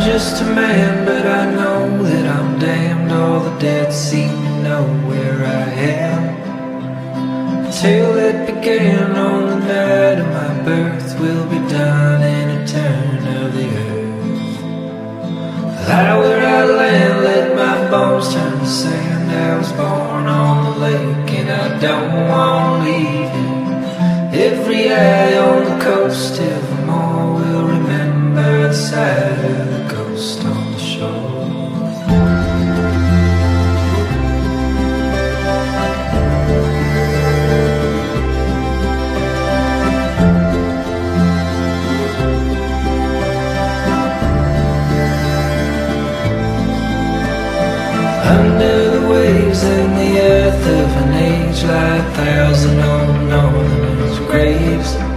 just a man, but I know that I'm damned. All the dead seem to know where I am. The tale that began on the night of my birth will be done in a turn of the earth. Lie where I land, let my bones turn to sand. I was born on the lake, and I don't want to leave it. Every eye on the coast, evermore will remember the sight ghost on the shore. Under the waves and the earth of an age Lie a thousand northerners' graves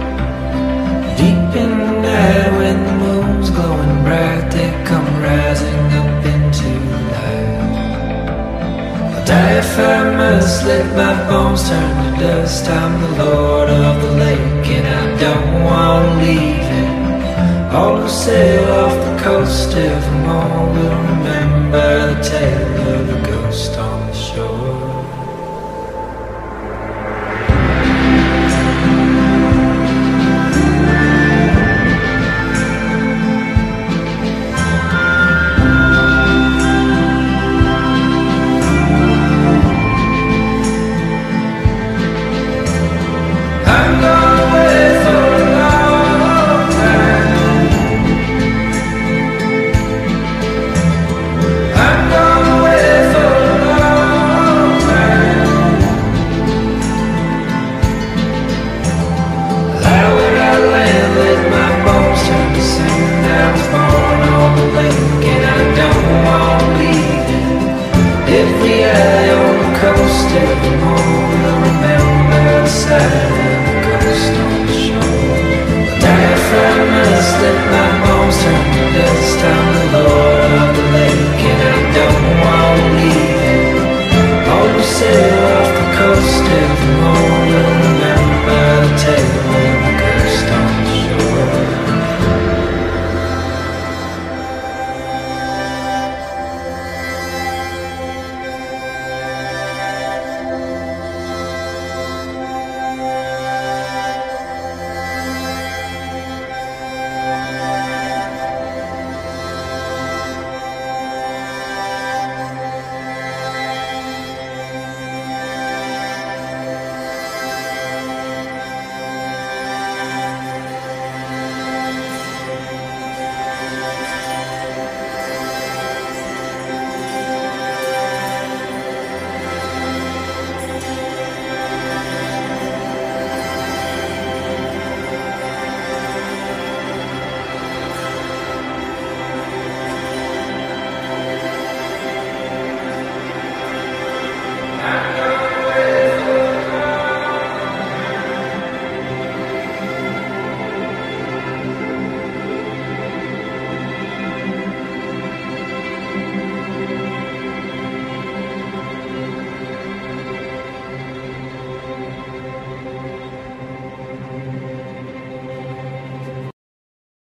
die I must let my bones turn to dust. I'm the lord of the lake and I don't want to leave it. All who sail off the coast evermore will remember the tale of the ghost on myself alone